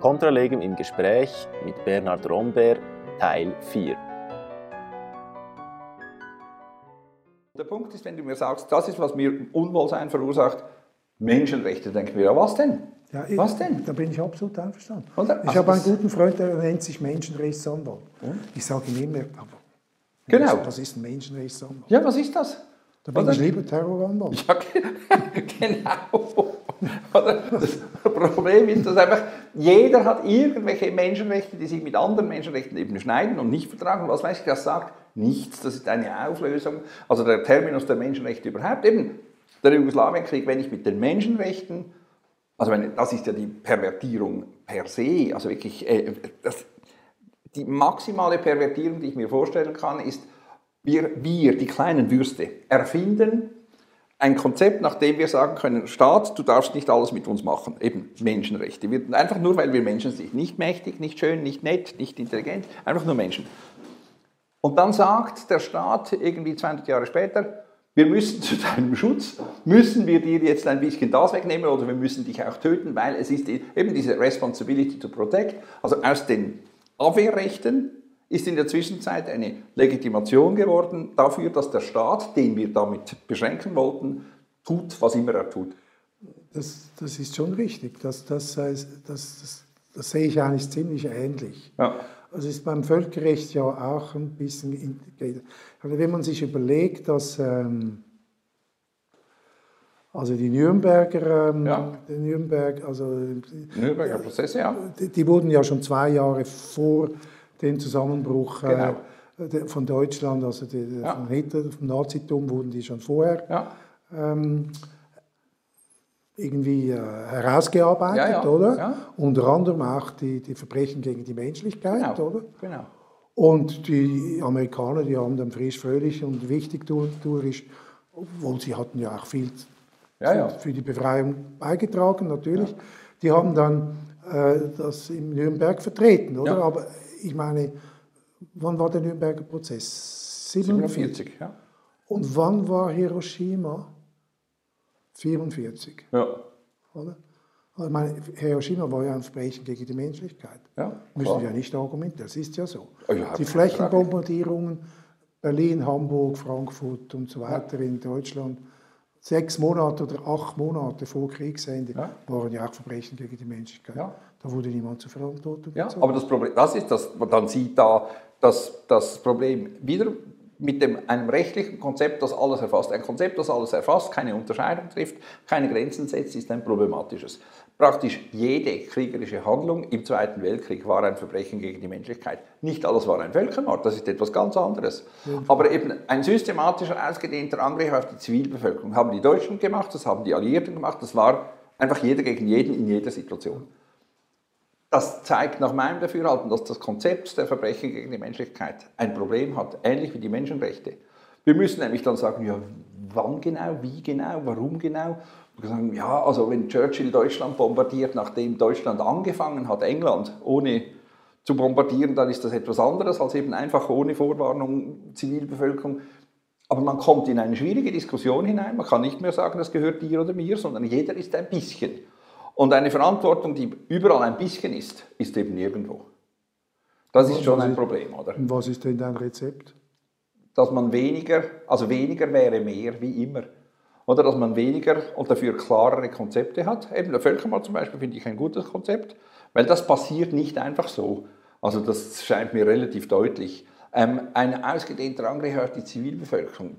Kontralegem im Gespräch mit Bernhard Romber, Teil 4. Der Punkt ist, wenn du mir sagst, das ist, was mir Unwohlsein verursacht, Menschenrechte, denken wir, ja, was denn? Ja, ich, was denn? Da bin ich absolut einverstanden. Oder? Ich Also habe einen das- guten Freund, der nennt sich Menschenrechtsanwalt. Ich sage ihm immer, aber Genau. was ist ein Menschenrechtsanwalt? Ja, was ist das? Da bin Oder? ich lieber Terroranwalt. Ja, ge- genau. Das Problem ist, dass einfach jeder hat irgendwelche Menschenrechte, die sich mit anderen Menschenrechten eben schneiden und nicht vertragen. Was weiß ich, das sagt nichts. Das ist eine Auflösung. Also der Terminus der Menschenrechte überhaupt. Eben der Jugoslawienkrieg, wenn ich mit den Menschenrechten, also wenn, das ist ja die Pervertierung per se, also wirklich, äh, das, die maximale Pervertierung, die ich mir vorstellen kann, ist, wir, wir, die kleinen Würste, erfinden ein Konzept, nach dem wir sagen können, Staat, du darfst nicht alles mit uns machen, eben Menschenrechte. Wir, einfach nur, weil wir Menschen sind. Nicht mächtig, nicht schön, nicht nett, nicht intelligent, einfach nur Menschen. Und dann sagt der Staat irgendwie 200 Jahre später, wir müssen zu deinem Schutz, müssen wir dir jetzt ein bisschen das wegnehmen oder wir müssen dich auch töten, weil es ist eben diese Responsibility to Protect, also aus den Abwehrrechten ist in der Zwischenzeit eine Legitimation geworden dafür, dass der Staat, den wir damit beschränken wollten, tut, was immer er tut. Das, das ist schon richtig. Das, das, heißt, das, das, das sehe ich eigentlich ziemlich ähnlich. Ja. Also ist beim Völkerrecht ja auch ein bisschen integriert. Also wenn man sich überlegt, dass ähm, also die Nürnberger, ähm, Ja. die Nürnberg, also Nürnberger Prozesse, ja. die, die wurden ja schon zwei Jahre vor dem Zusammenbruch Genau. äh, von Deutschland, also die, Ja. von Hitler, vom Nazitum, wurden die schon vorher ja. ähm, irgendwie äh, herausgearbeitet, Ja, ja, oder? ja. Unter anderem auch die, die Verbrechen gegen die Menschlichkeit, Genau. oder? genau. Und die Amerikaner, die haben dann frisch, fröhlich und wichtigtuerisch, obwohl sie hatten ja auch viel Ja, ja. für die Befreiung beigetragen, natürlich. Die haben dann äh, das in Nürnberg vertreten, oder? Ja. Aber ich meine, wann war der Nürnberger Prozess? 47. 47, ja. Und wann war Hiroshima? 44, Ja, oder? Also ich meine, Hiroshima war ja ein Verbrechen gegen die Menschlichkeit. ja Müssen klar. wir ja nicht argumentieren, das ist ja so. Oh ja, die Flächenbombardierungen, Berlin, Hamburg, Frankfurt und so weiter in Deutschland, sechs Monate oder acht Monate vor Kriegsende, Ja. waren ja auch Verbrechen gegen die Menschlichkeit. Ja. Da wurde niemand zur Verantwortung Ja, gezogen. aber das Problem, das ist, dass man dann sieht da, dass das Problem wieder mit dem, einem rechtlichen Konzept, das alles erfasst, ein Konzept, das alles erfasst, keine Unterscheidung trifft, keine Grenzen setzt, ist ein problematisches. Praktisch jede kriegerische Handlung im Zweiten Weltkrieg war ein Verbrechen gegen die Menschlichkeit. Nicht alles war ein Völkermord, das ist etwas ganz anderes. Aber eben ein systematischer, ausgedehnter Angriff auf die Zivilbevölkerung haben die Deutschen gemacht, das haben die Alliierten gemacht, das war einfach jeder gegen jeden in jeder Situation. Das zeigt nach meinem Dafürhalten, dass das Konzept der Verbrechen gegen die Menschlichkeit ein Problem hat, ähnlich wie die Menschenrechte. Wir müssen nämlich dann sagen, ja, wann genau, wie genau, warum genau. Wir sagen, ja, also wenn Churchill Deutschland bombardiert, nachdem Deutschland angefangen hat, England, ohne zu bombardieren, dann ist das etwas anderes als eben einfach ohne Vorwarnung Zivilbevölkerung. Aber man kommt in eine schwierige Diskussion hinein. Man kann nicht mehr sagen, das gehört dir oder mir, sondern jeder ist ein bisschen. Und eine Verantwortung, die überall ein bisschen ist, ist eben nirgendwo. Das ist schon ein Problem, oder? Und was ist denn dein Rezept? Dass man weniger, also weniger wäre mehr, wie immer. Oder dass man weniger und dafür klarere Konzepte hat. Eben der Völkermord zum Beispiel finde ich ein gutes Konzept, weil das passiert nicht einfach so. Also das scheint mir relativ deutlich. Ähm, ein ausgedehnter Angriff auf die Zivilbevölkerung,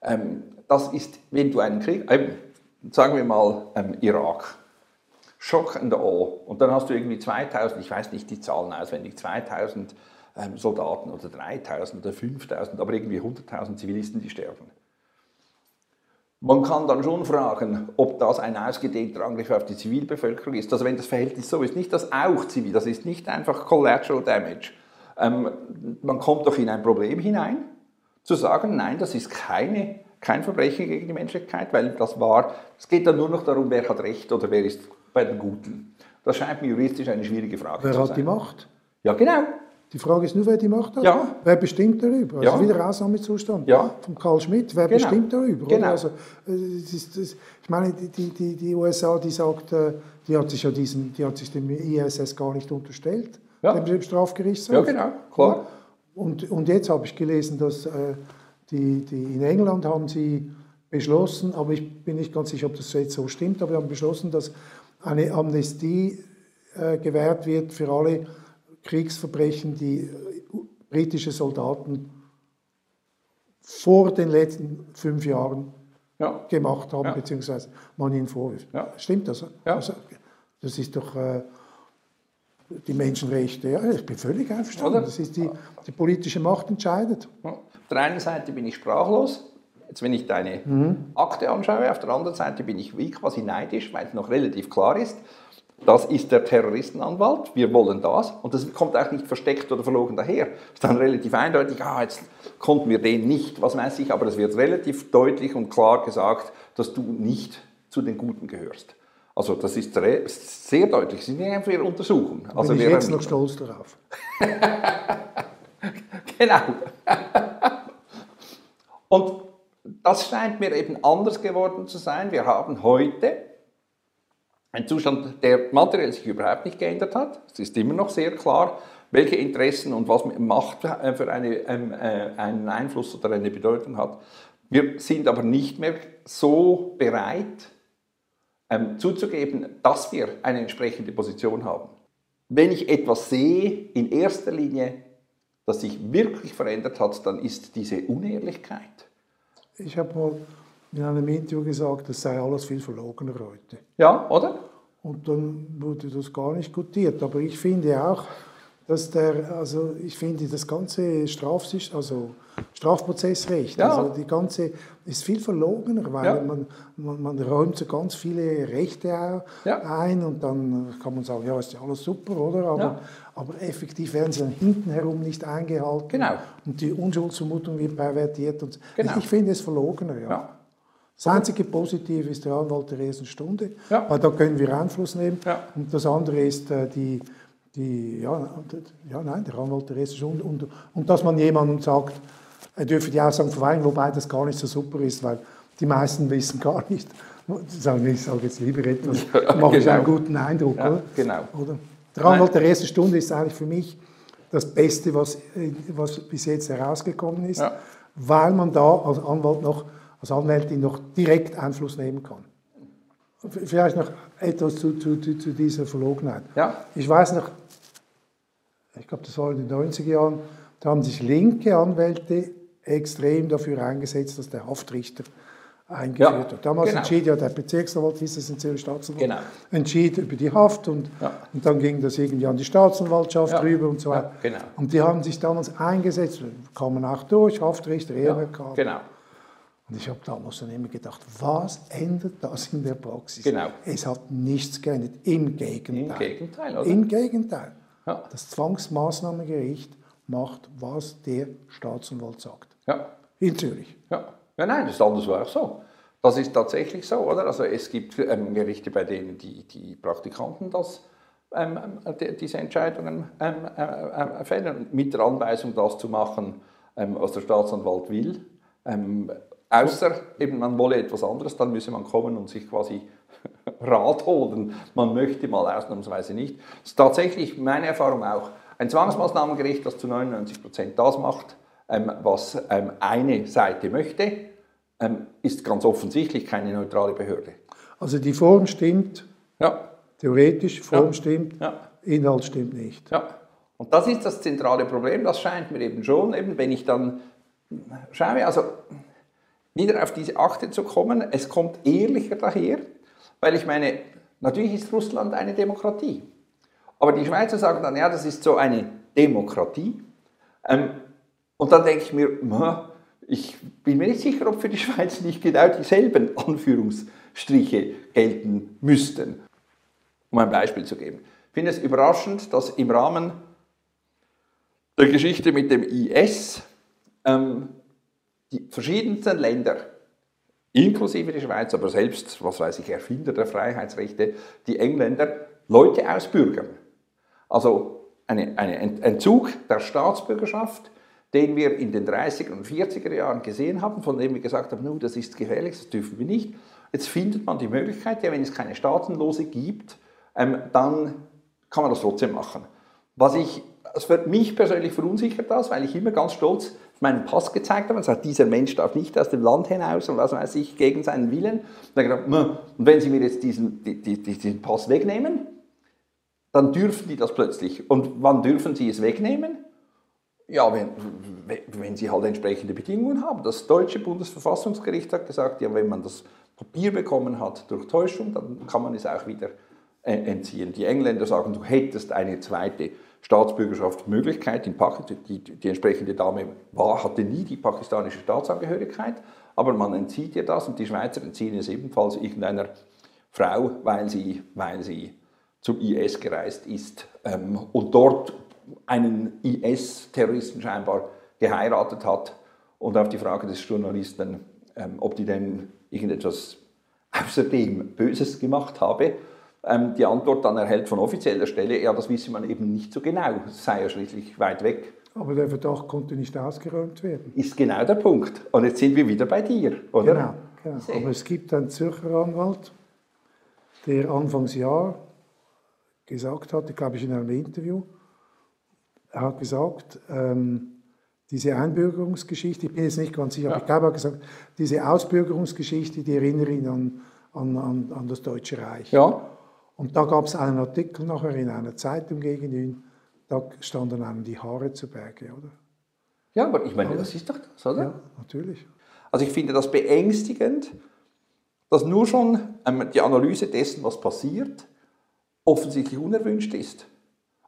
ähm, das ist, wenn du einen Krieg, eben, sagen wir mal ähm, Irak, Schock and Awe. Und dann hast du irgendwie 2000, ich weiß nicht die Zahlen auswendig, 2000 ähm, Soldaten oder 3000 oder 5000, aber irgendwie 100.000 Zivilisten, die sterben. Man kann dann schon fragen, ob das ein ausgedehnter Angriff auf die Zivilbevölkerung ist. Also wenn das Verhältnis so ist, nicht das auch zivil, das ist nicht einfach Collateral Damage. Ähm, man kommt doch in ein Problem hinein, zu sagen, nein, das ist keine, kein Verbrechen gegen die Menschlichkeit, weil das war, es geht dann nur noch darum, wer hat Recht oder wer ist bei den Guten. Das scheint mir juristisch eine schwierige Frage Wer zu hat sein. die Macht? Ja, genau. Die Frage ist nur, wer die Macht hat. Ja. Wer bestimmt darüber? Also Ja. wieder Ausnahmezustand Ja. von Karl Schmidt. Wer Genau. bestimmt darüber? Genau. Also, äh, es ist, das, ich meine, die, die, die, USA, die sagt, äh, die hat sich ja diesen, die hat sich dem ISS gar nicht unterstellt, Ja. dem Strafgerichtshof. Ja, genau, klar. Und, und jetzt habe ich gelesen, dass äh, die, die in England haben sie beschlossen, aber ich bin nicht ganz sicher, ob das jetzt so stimmt, aber sie haben beschlossen, dass eine Amnestie äh, gewährt wird für alle Kriegsverbrechen, die äh, britische Soldaten vor den letzten fünf Jahren Ja. gemacht haben, Ja. beziehungsweise man ihnen vorwirft. Ja. Stimmt das? Also, das ist doch äh, die Menschenrechte. Ja, ich bin völlig einverstanden. Oder? Das ist die, die politische Macht entscheidet. Auf der einen Seite bin ich sprachlos, jetzt wenn ich deine Akte anschaue, auf der anderen Seite bin ich wie quasi neidisch, weil es noch relativ klar ist, das ist der Terroristenanwalt, wir wollen das und das kommt auch nicht versteckt oder verlogen daher. Es ist dann relativ eindeutig, ah, jetzt konnten wir den nicht, was weiß ich, aber es wird relativ deutlich und klar gesagt, dass du nicht zu den Guten gehörst. Also das ist sehr deutlich, sie sind einfach wir untersuchen. Also bin ich jetzt noch stolz darauf. Genau. Und das scheint mir eben anders geworden zu sein. Wir haben heute einen Zustand, der materiell sich überhaupt nicht geändert hat. Es ist immer noch sehr klar, welche Interessen und was Macht äh, für eine, ähm, äh, einen Einfluss oder eine Bedeutung hat. Wir sind aber nicht mehr so bereit, ähm, zuzugeben, dass wir eine entsprechende Position haben. Wenn ich etwas sehe, in erster Linie, das sich wirklich verändert hat, dann ist diese Unehrlichkeit. Ich habe mal in einem Interview gesagt, das sei alles viel verlogener heute. Ja, oder? Und dann wurde das gar nicht gutiert. Aber ich finde auch, dass der, also ich finde das ganze Strafsystem, also Strafprozessrecht, Ja. also die ganze ist viel verlogener, weil Ja. man, man, man räumt so ganz viele Rechte Ja. ein und dann kann man sagen, ja, ist ja alles super, oder? Aber, aber effektiv werden sie dann hinten herum nicht eingehalten. Genau. Und die Unschuldsvermutung wird pervertiert. Und Genau. Ich finde es verlogener, ja. Das einzige Positive ist der Anwalt der ersten Stunde, Ja. weil da können wir Einfluss nehmen. Ja. Und das andere ist äh, die, die ja, ja, nein, der Anwalt der ersten Stunde. Und, und dass man jemandem sagt, er dürfe die Aussagen verweigern, wobei das gar nicht so super ist, weil die meisten wissen gar nicht. Sagen, ich sage jetzt lieber etwas, dann mache ich genau. einen guten Eindruck. Ja, oder? genau. Oder? Der Anwalt der ersten Stunde ist eigentlich für mich das Beste, was, was bis jetzt herausgekommen ist, Ja. weil man da als Anwalt noch, als Anwältin noch direkt Einfluss nehmen kann. Vielleicht noch etwas zu, zu, zu, zu dieser Verlogenheit. Ja. Ich weiß noch, ich glaube, das war in den 90er Jahren, da haben sich linke Anwälte extrem dafür eingesetzt, dass der Haftrichter eingeführt Ja, wird. Damals genau. entschied ja der Bezirksanwalt, hieß es in Zürich Staatsanwalt, Genau. entschied über die Haft und, Ja. und dann ging das irgendwie an die Staatsanwaltschaft Ja. rüber und so weiter. genau. Und die haben sich damals eingesetzt, kamen auch durch, Haftrichter, EMRK. genau. Und ich habe damals dann immer gedacht, was ändert das in der Praxis? Genau. Es hat nichts geändert, im Gegenteil. Im Gegenteil, oder? Im Gegenteil. Ja. Das Zwangsmaßnahmengericht macht, was der Staatsanwalt sagt. Ja. In Zürich. Ja. ja, nein, das ist anders war auch so. Das ist tatsächlich so, oder? Also es gibt ähm, Gerichte, bei denen die, die Praktikanten das, ähm, ähm, die, diese Entscheidungen ähm, äh, äh, fällen, mit der Anweisung, das zu machen, ähm, was der Staatsanwalt will. Außer eben man wolle etwas anderes, dann müsse man kommen und sich quasi Rat holen. Man möchte mal ausnahmsweise nicht. Das ist tatsächlich meine Erfahrung auch. Ein Zwangsmaßnahmengericht, das zu 99 Prozent das macht, ähm, was ähm, eine Seite möchte, ähm, ist ganz offensichtlich keine neutrale Behörde. Also die Form stimmt, Ja, theoretisch, Form Ja. stimmt, ja, Inhalt stimmt nicht. ja. Und das ist das zentrale Problem. Das scheint mir eben schon, eben wenn ich dann schaue, also wieder auf diese Akte zu kommen, es kommt ehrlicher daher, weil ich meine, natürlich ist Russland eine Demokratie. Aber die Schweizer sagen dann, ja, das ist so eine Demokratie. Ähm, und dann denke ich mir, "Ma, ich bin mir nicht sicher, ob für die Schweiz nicht genau dieselben Anführungsstriche gelten müssten. Um ein Beispiel zu geben. Ich finde es überraschend, dass im Rahmen der Geschichte mit dem IS ähm, die verschiedensten Länder, inklusive die Schweiz, aber selbst, was weiß ich, Erfinder der Freiheitsrechte, die Engländer, Leute ausbürgern. Also eine Entzug der Staatsbürgerschaft, den wir in den 30er und 40er Jahren gesehen haben, von dem wir gesagt haben, no, das ist gefährlich, das dürfen wir nicht. Jetzt findet man die Möglichkeit, ja, wenn es keine Staatenlose gibt, ähm, dann kann man das trotzdem machen. Was ich, es wird mich persönlich verunsichert das, weil ich immer ganz stolz meinen Pass gezeigt habe und gesagt, dieser Mensch darf nicht aus dem Land hinaus und was weiß ich, gegen seinen Willen. Und, dann gedacht, und wenn Sie mir jetzt diesen, diesen Pass wegnehmen, dann dürfen die das plötzlich. Und wann dürfen sie es wegnehmen? Ja, wenn, wenn sie halt entsprechende Bedingungen haben. Das deutsche Bundesverfassungsgericht hat gesagt, ja, wenn man das Papier bekommen hat durch Täuschung, dann kann man es auch wieder äh, entziehen. Die Engländer sagen, du hättest eine zweite Staatsbürgerschaftsmöglichkeit. In Pakistan, die, die entsprechende Dame war, hatte nie die pakistanische Staatsangehörigkeit, aber man entzieht ihr das und die Schweizer entziehen es ebenfalls irgendeiner Frau, weil sie, weil sie zum IS gereist ist ähm, und dort einen IS-Terroristen scheinbar geheiratet hat. Und auf die Frage des Journalisten, ähm, ob die denn irgendetwas außerdem Böses gemacht habe, ähm, die Antwort dann erhält von offizieller Stelle, ja, das wisse man eben nicht so genau, es sei ja schließlich weit weg. Aber der Verdacht konnte nicht ausgeräumt werden. Ist genau der Punkt. Und jetzt sind wir wieder bei dir, oder? Genau, genau. aber es gibt einen Zürcher Anwalt, der Anfangsjahr gesagt hat, glaube ich in einem Interview, er hat gesagt, ähm, diese Einbürgerungsgeschichte, ich bin jetzt nicht ganz sicher, ja. aber ich glaube, er hat gesagt, diese Ausbürgerungsgeschichte, die erinnert ihn an, an, an, an das Deutsche Reich. Ja. Und da gab es einen Artikel nachher in einer Zeitung gegen ihn, da standen einem die Haare zu Berge, oder? Ja, aber ich meine, das ist doch das, oder? Ja, natürlich. Also ich finde das beängstigend, dass nur schon ähm, die Analyse dessen, was passiert, offensichtlich unerwünscht ist.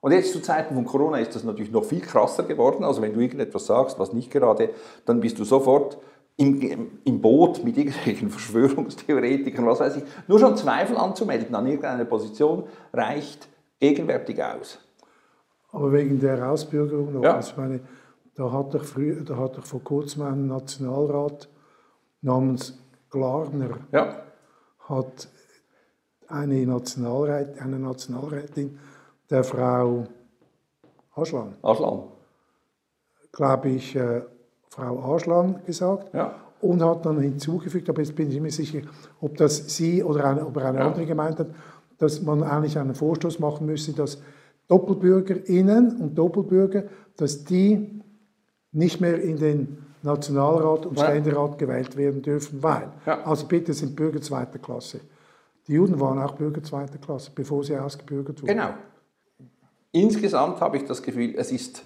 Und jetzt zu Zeiten von Corona ist das natürlich noch viel krasser geworden. Also wenn du irgendetwas sagst, was nicht gerade, dann bist du sofort im, im Boot mit irgendwelchen Verschwörungstheoretikern, was weiß ich. Nur schon Zweifel anzumelden an irgendeiner Position reicht gegenwärtig aus. Aber wegen der Ausbürgerung noch, ja. also meine, da hat doch, früh, da hat doch vor kurzem ein Nationalrat namens Glarner ja. hat eine, Nationalrat, eine Nationalrätin, der Frau Aschlan. Aschlan. Glaube ich, äh, Frau Aschlan gesagt. Ja. Und hat dann hinzugefügt, aber jetzt bin ich mir sicher, ob das sie oder eine, ob eine ja. andere gemeint hat, dass man eigentlich einen Vorstoß machen müsste, dass DoppelbürgerInnen und Doppelbürger, dass die nicht mehr in den Nationalrat und Ständerat gewählt werden dürfen, weil, ja. also bitte sind Bürger zweiter Klasse. Die Juden waren auch Bürger zweiter Klasse, bevor sie ausgebürgert wurden. Genau. Insgesamt habe ich das Gefühl, es ist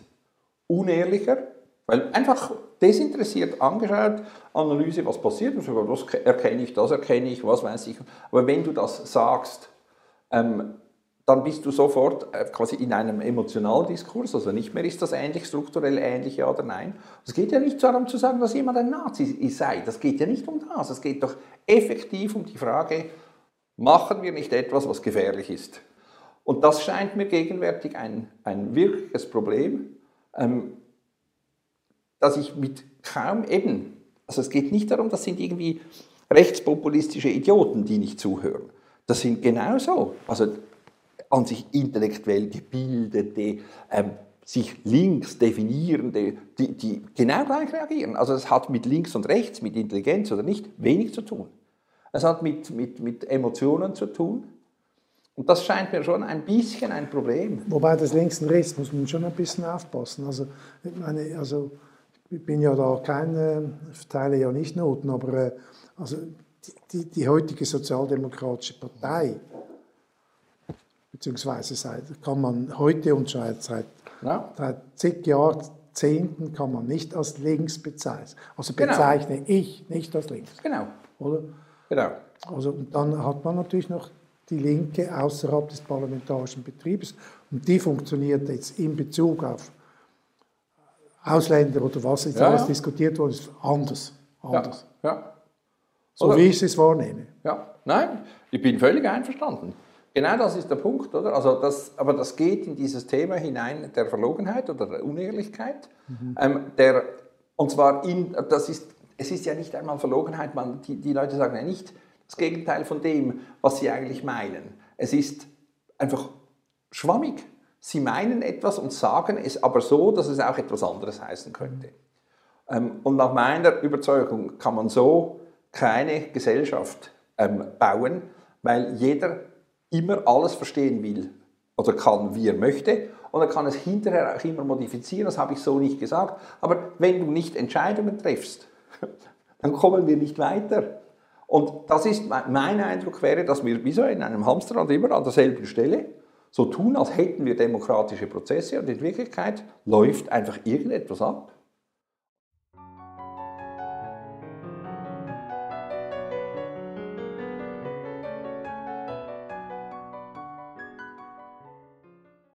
unehrlicher, weil einfach desinteressiert angeschaut, Analyse, was passiert, das erkenne ich, das erkenne ich, was weiß ich. Aber wenn du das sagst, ähm, dann bist du sofort äh, quasi in einem emotionalen Diskurs, also nicht mehr ist das ähnlich, strukturell ähnlich, ja oder nein. Es geht ja nicht darum zu sagen, dass jemand ein Nazi sei, das geht ja nicht um das, es geht doch effektiv um die Frage, machen wir nicht etwas, was gefährlich ist. Und das scheint mir gegenwärtig ein, ein wirkliches Problem, ähm, dass ich mit kaum eben, also es geht nicht darum, das sind irgendwie rechtspopulistische Idioten, die nicht zuhören. Das sind genauso, also an sich intellektuell gebildete, ähm, sich links definierende, die, die genau gleich reagieren. Also es hat mit links und rechts, mit Intelligenz oder nicht, wenig zu tun. Es hat mit, mit, mit Emotionen zu tun. Und das scheint mir schon ein bisschen ein Problem. Wobei das links und rechts muss man schon ein bisschen aufpassen. Also, ich, meine, also, ich bin ja da kein, äh, teile ja nicht Noten, aber äh, also, die, die, heutige sozialdemokratische Partei, beziehungsweise seit, kann man heute und schon seit, ja. seit zig Jahrzehnten kann man nicht als links bezeichnen. Also genau. bezeichne genau. ich nicht als links. Genau. Oder? Genau. Also, und dann hat man natürlich noch die Linke außerhalb des parlamentarischen Betriebs. Und die funktioniert jetzt in Bezug auf Ausländer oder was jetzt ja, alles diskutiert wurde, ist anders. anders. Ja. So oder? wie ich es wahrnehme. Ja, nein, ich bin völlig einverstanden. Genau das ist der Punkt, oder? Also das, aber das geht in dieses Thema hinein der Verlogenheit oder der Unehrlichkeit. Mhm. Ähm, der, und zwar in, das ist es ist ja nicht einmal Verlogenheit, man, die, die Leute sagen ja nicht das Gegenteil von dem, was sie eigentlich meinen. Es ist einfach schwammig. Sie meinen etwas und sagen es aber so, dass es auch etwas anderes heißen könnte. Ähm, und nach meiner Überzeugung kann man so keine Gesellschaft ähm, bauen, weil jeder immer alles verstehen will oder kann, wie er möchte. Und er kann es hinterher auch immer modifizieren, das habe ich so nicht gesagt. Aber wenn du nicht Entscheidungen triffst, dann kommen wir nicht weiter. Und das ist mein Eindruck wäre, dass wir wie so in einem Hamsterrad immer an derselben Stelle so tun, als hätten wir demokratische Prozesse und in Wirklichkeit läuft einfach irgendetwas ab